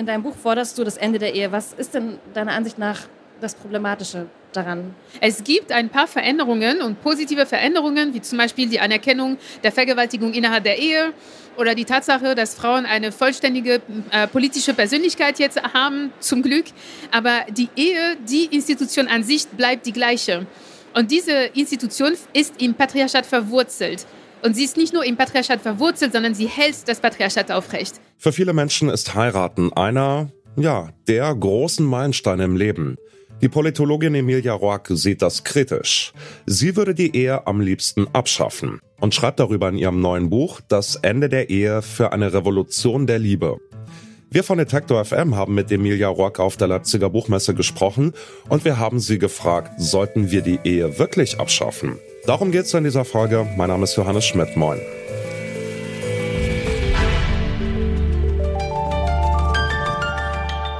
in deinem Buch forderst du das Ende der Ehe. Was ist denn deiner Ansicht nach das Problematische daran? Es gibt ein paar Veränderungen und positive Veränderungen, wie zum Beispiel die Anerkennung der Vergewaltigung innerhalb der Ehe oder die Tatsache, dass Frauen eine vollständige äh, politische Persönlichkeit jetzt haben, zum Glück. Aber die Ehe, die Institution an sich bleibt die gleiche. Und diese Institution ist im Patriarchat verwurzelt. Und sie ist nicht nur im Patriarchat verwurzelt, sondern sie hält das Patriarchat aufrecht. Für viele Menschen ist Heiraten einer, ja, der großen Meilensteine im Leben. Die Politologin Emilia Roark sieht das kritisch. Sie würde die Ehe am liebsten abschaffen und schreibt darüber in ihrem neuen Buch Das Ende der Ehe für eine Revolution der Liebe. Wir von Detektor FM haben mit Emilia Roark auf der Leipziger Buchmesse gesprochen und wir haben sie gefragt, sollten wir die Ehe wirklich abschaffen? Darum geht es in dieser Folge. Mein Name ist Johannes Schmidt. Moin.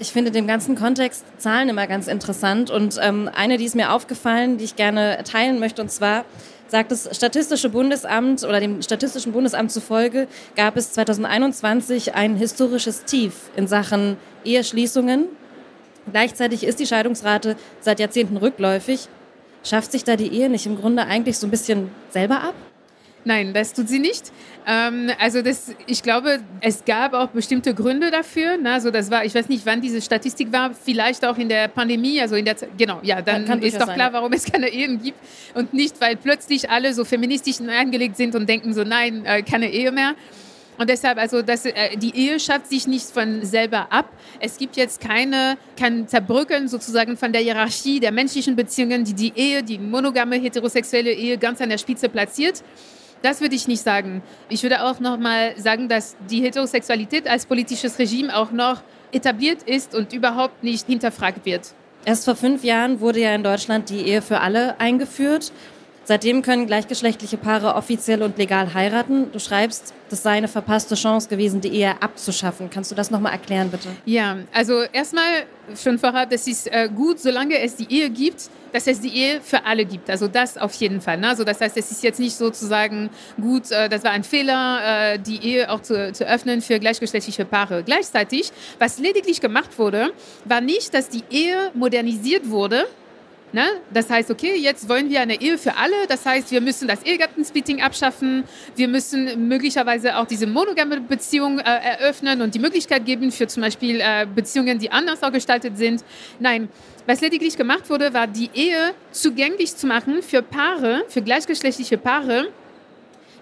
Ich finde dem ganzen Kontext Zahlen immer ganz interessant und ähm, eine, die ist mir aufgefallen, die ich gerne teilen möchte, und zwar sagt das Statistische Bundesamt oder dem Statistischen Bundesamt zufolge gab es 2021 ein historisches Tief in Sachen Eheschließungen. Gleichzeitig ist die Scheidungsrate seit Jahrzehnten rückläufig. Schafft sich da die Ehe nicht im Grunde eigentlich so ein bisschen selber ab? Nein, das tut sie nicht. Ähm, also das, ich glaube, es gab auch bestimmte Gründe dafür. Ne? Also das war, ich weiß nicht, wann diese Statistik war, vielleicht auch in der Pandemie, also in der genau, ja, dann Kann ist doch sein. klar, warum es keine Ehen gibt und nicht, weil plötzlich alle so feministisch angelegt sind und denken so, nein, äh, keine Ehe mehr. Und deshalb, also das, äh, die Ehe schafft sich nicht von selber ab. Es gibt jetzt keine, kein Zerbrücken sozusagen von der Hierarchie der menschlichen Beziehungen, die die Ehe, die monogame heterosexuelle Ehe ganz an der Spitze platziert. Das würde ich nicht sagen. Ich würde auch noch mal sagen, dass die Heterosexualität als politisches Regime auch noch etabliert ist und überhaupt nicht hinterfragt wird. Erst vor fünf Jahren wurde ja in Deutschland die Ehe für alle eingeführt. Seitdem können gleichgeschlechtliche Paare offiziell und legal heiraten. Du schreibst, das sei eine verpasste Chance gewesen, die Ehe abzuschaffen. Kannst du das nochmal erklären, bitte? Ja, also erstmal schon vorab, das ist äh, gut, solange es die Ehe gibt, dass es die Ehe für alle gibt. Also das auf jeden Fall. Ne? Also das heißt, es ist jetzt nicht sozusagen gut, äh, das war ein Fehler, äh, die Ehe auch zu, zu öffnen für gleichgeschlechtliche Paare. Gleichzeitig, was lediglich gemacht wurde, war nicht, dass die Ehe modernisiert wurde, Ne? Das heißt, okay, jetzt wollen wir eine Ehe für alle. Das heißt, wir müssen das Ehegattensplitting abschaffen. Wir müssen möglicherweise auch diese monogame Beziehung äh, eröffnen und die Möglichkeit geben für zum Beispiel äh, Beziehungen, die anders auch gestaltet sind. Nein, was lediglich gemacht wurde, war die Ehe zugänglich zu machen für Paare, für gleichgeschlechtliche Paare,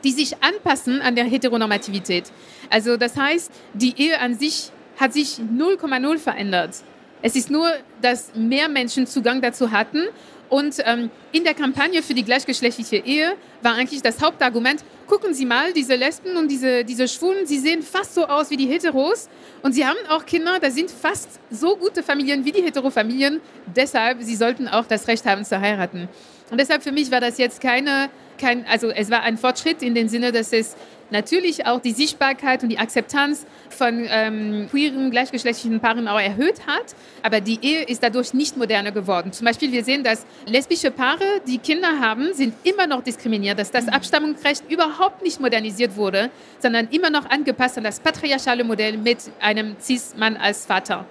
die sich anpassen an der Heteronormativität. Also das heißt, die Ehe an sich hat sich 0,0 verändert. Es ist nur, dass mehr Menschen Zugang dazu hatten. Und ähm, in der Kampagne für die gleichgeschlechtliche Ehe war eigentlich das Hauptargument, gucken Sie mal, diese Lesben und diese, diese Schwulen, sie sehen fast so aus wie die Heteros. Und sie haben auch Kinder, da sind fast so gute Familien wie die Heterofamilien. Deshalb, sie sollten auch das Recht haben zu heiraten. Und deshalb für mich war das jetzt keine, kein, also es war ein Fortschritt in dem Sinne, dass es natürlich auch die Sichtbarkeit und die Akzeptanz von ähm, queeren, gleichgeschlechtlichen Paaren auch erhöht hat. Aber die Ehe ist dadurch nicht moderner geworden. Zum Beispiel, wir sehen, dass lesbische Paare, die Kinder haben, sind immer noch diskriminiert, dass das Abstammungsrecht überhaupt nicht modernisiert wurde, sondern immer noch angepasst an das patriarchale Modell mit einem Cis-Mann als Vater.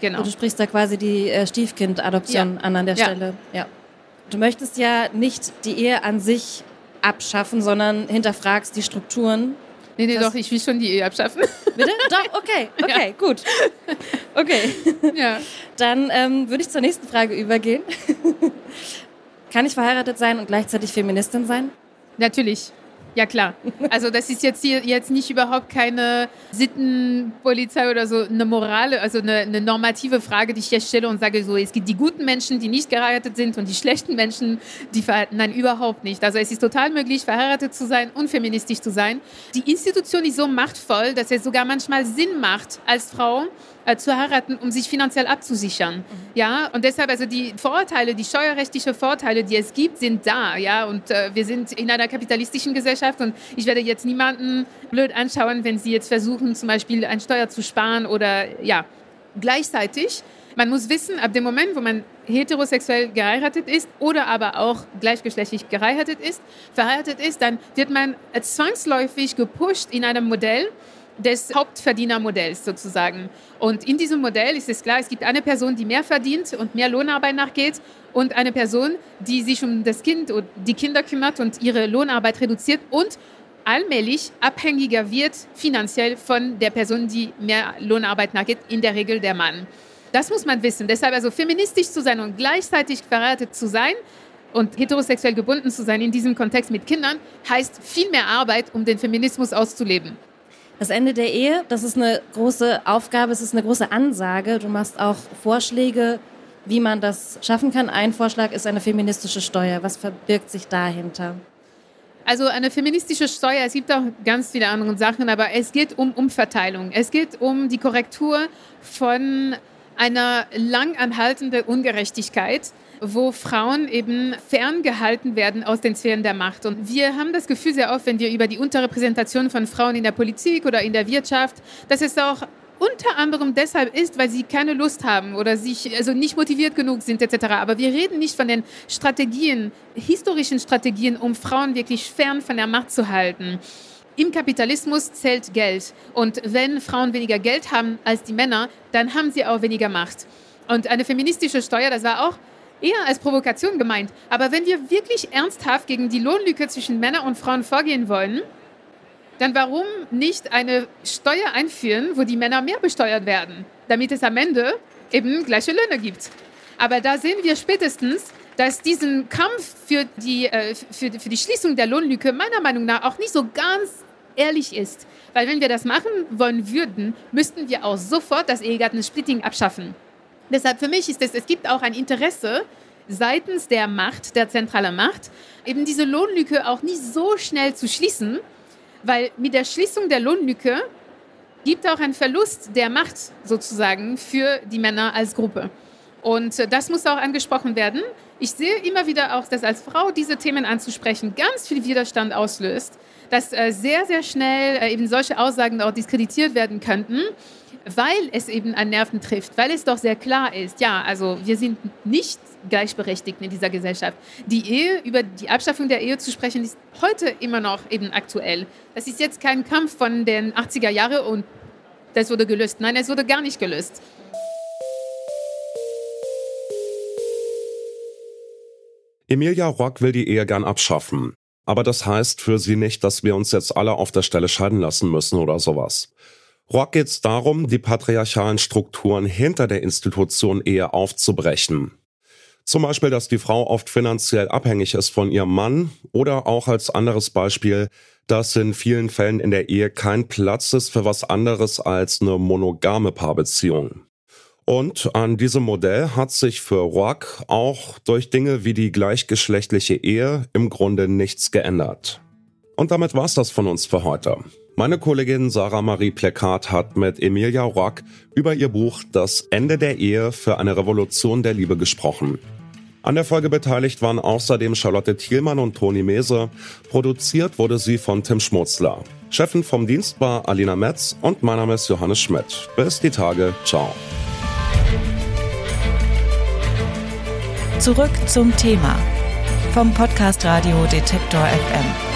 Genau. du sprichst da quasi die äh, Stiefkind-Adoption ja. an an der ja. Stelle. Ja. Du möchtest ja nicht die Ehe an sich abschaffen, sondern hinterfragst die Strukturen. Nee, nee, doch, ich will schon die Ehe abschaffen. Bitte? Doch, okay, okay, ja. gut. Okay. Ja. Dann ähm, würde ich zur nächsten Frage übergehen. Kann ich verheiratet sein und gleichzeitig Feministin sein? Natürlich. Ja klar. Also das ist jetzt hier jetzt nicht überhaupt keine Sittenpolizei oder so eine Morale, also eine, eine, normative Frage, die ich jetzt stelle und sage so, es gibt die guten Menschen, die nicht geheiratet sind und die schlechten Menschen, die verheiratet. Nein, überhaupt nicht. Also es ist total möglich, verheiratet zu sein und feministisch zu sein. Die Institution ist so machtvoll, dass es sogar manchmal Sinn macht, als Frau äh, zu heiraten, um sich finanziell abzusichern. Mhm. Ja, und deshalb also die Vorteile, die steuerrechtlichen Vorteile, die es gibt, sind da. Ja, und äh, wir sind in einer kapitalistischen Gesellschaft und ich werde jetzt niemanden blöd anschauen, wenn sie jetzt versuchen, zum Beispiel eine Steuer zu sparen oder ja. Gleichzeitig, man muss wissen, ab dem Moment, wo man heterosexuell geheiratet ist oder aber auch gleichgeschlechtlich geheiratet ist, verheiratet ist, dann wird man zwangsläufig gepusht in einem Modell, des Hauptverdienermodells sozusagen. Und in diesem Modell ist es klar, es gibt eine Person, die mehr verdient und mehr Lohnarbeit nachgeht und eine Person, die sich um das Kind und die Kinder kümmert und ihre Lohnarbeit reduziert und allmählich abhängiger wird finanziell von der Person, die mehr Lohnarbeit nachgeht, in der Regel der Mann. Das muss man wissen. Deshalb also feministisch zu sein und gleichzeitig verheiratet zu sein und heterosexuell gebunden zu sein in diesem Kontext mit Kindern, heißt viel mehr Arbeit, um den Feminismus auszuleben. Das Ende der Ehe, das ist eine große Aufgabe, es ist eine große Ansage. Du machst auch Vorschläge, wie man das schaffen kann. Ein Vorschlag ist eine feministische Steuer. Was verbirgt sich dahinter? Also eine feministische Steuer, es gibt auch ganz viele andere Sachen, aber es geht um Umverteilung. Es geht um die Korrektur von einer lang anhaltenden Ungerechtigkeit wo Frauen eben ferngehalten werden aus den Sphären der Macht. Und wir haben das Gefühl sehr oft, wenn wir über die Unterrepräsentation von Frauen in der Politik oder in der Wirtschaft, dass es auch unter anderem deshalb ist, weil sie keine Lust haben oder sich also nicht motiviert genug sind etc. Aber wir reden nicht von den Strategien, historischen Strategien, um Frauen wirklich fern von der Macht zu halten. Im Kapitalismus zählt Geld. Und wenn Frauen weniger Geld haben als die Männer, dann haben sie auch weniger Macht. Und eine feministische Steuer, das war auch eher als Provokation gemeint. Aber wenn wir wirklich ernsthaft gegen die Lohnlücke zwischen Männern und Frauen vorgehen wollen, dann warum nicht eine Steuer einführen, wo die Männer mehr besteuert werden, damit es am Ende eben gleiche Löhne gibt. Aber da sehen wir spätestens, dass diesen Kampf für die, äh, für, für die Schließung der Lohnlücke meiner Meinung nach auch nicht so ganz ehrlich ist. Weil wenn wir das machen wollen würden, müssten wir auch sofort das Ehegattensplitting abschaffen. Deshalb für mich ist es, es gibt auch ein Interesse seitens der Macht, der zentralen Macht, eben diese Lohnlücke auch nicht so schnell zu schließen, weil mit der Schließung der Lohnlücke gibt auch ein Verlust der Macht sozusagen für die Männer als Gruppe. Und das muss auch angesprochen werden. Ich sehe immer wieder auch, dass als Frau diese Themen anzusprechen ganz viel Widerstand auslöst, dass äh, sehr, sehr schnell äh, eben solche Aussagen auch diskreditiert werden könnten weil es eben an Nerven trifft, weil es doch sehr klar ist, ja, also wir sind nicht gleichberechtigt in dieser Gesellschaft. Die Ehe, über die Abschaffung der Ehe zu sprechen, ist heute immer noch eben aktuell. Das ist jetzt kein Kampf von den 80er Jahren und das wurde gelöst. Nein, es wurde gar nicht gelöst. Emilia Rock will die Ehe gern abschaffen. Aber das heißt für sie nicht, dass wir uns jetzt alle auf der Stelle scheiden lassen müssen oder sowas. Rock geht es darum, die patriarchalen Strukturen hinter der Institution Ehe aufzubrechen. Zum Beispiel, dass die Frau oft finanziell abhängig ist von ihrem Mann oder auch als anderes Beispiel, dass in vielen Fällen in der Ehe kein Platz ist für was anderes als eine monogame Paarbeziehung. Und an diesem Modell hat sich für Rock auch durch Dinge wie die gleichgeschlechtliche Ehe im Grunde nichts geändert. Und damit war's das von uns für heute. Meine Kollegin Sarah Marie Plekat hat mit Emilia Rock über ihr Buch Das Ende der Ehe für eine Revolution der Liebe gesprochen. An der Folge beteiligt waren außerdem Charlotte Thielmann und Toni Mese. Produziert wurde sie von Tim Schmutzler. Chefin vom Dienst war Alina Metz und mein Name ist Johannes Schmidt. Bis die Tage. Ciao. Zurück zum Thema vom Podcast Radio Detektor FM.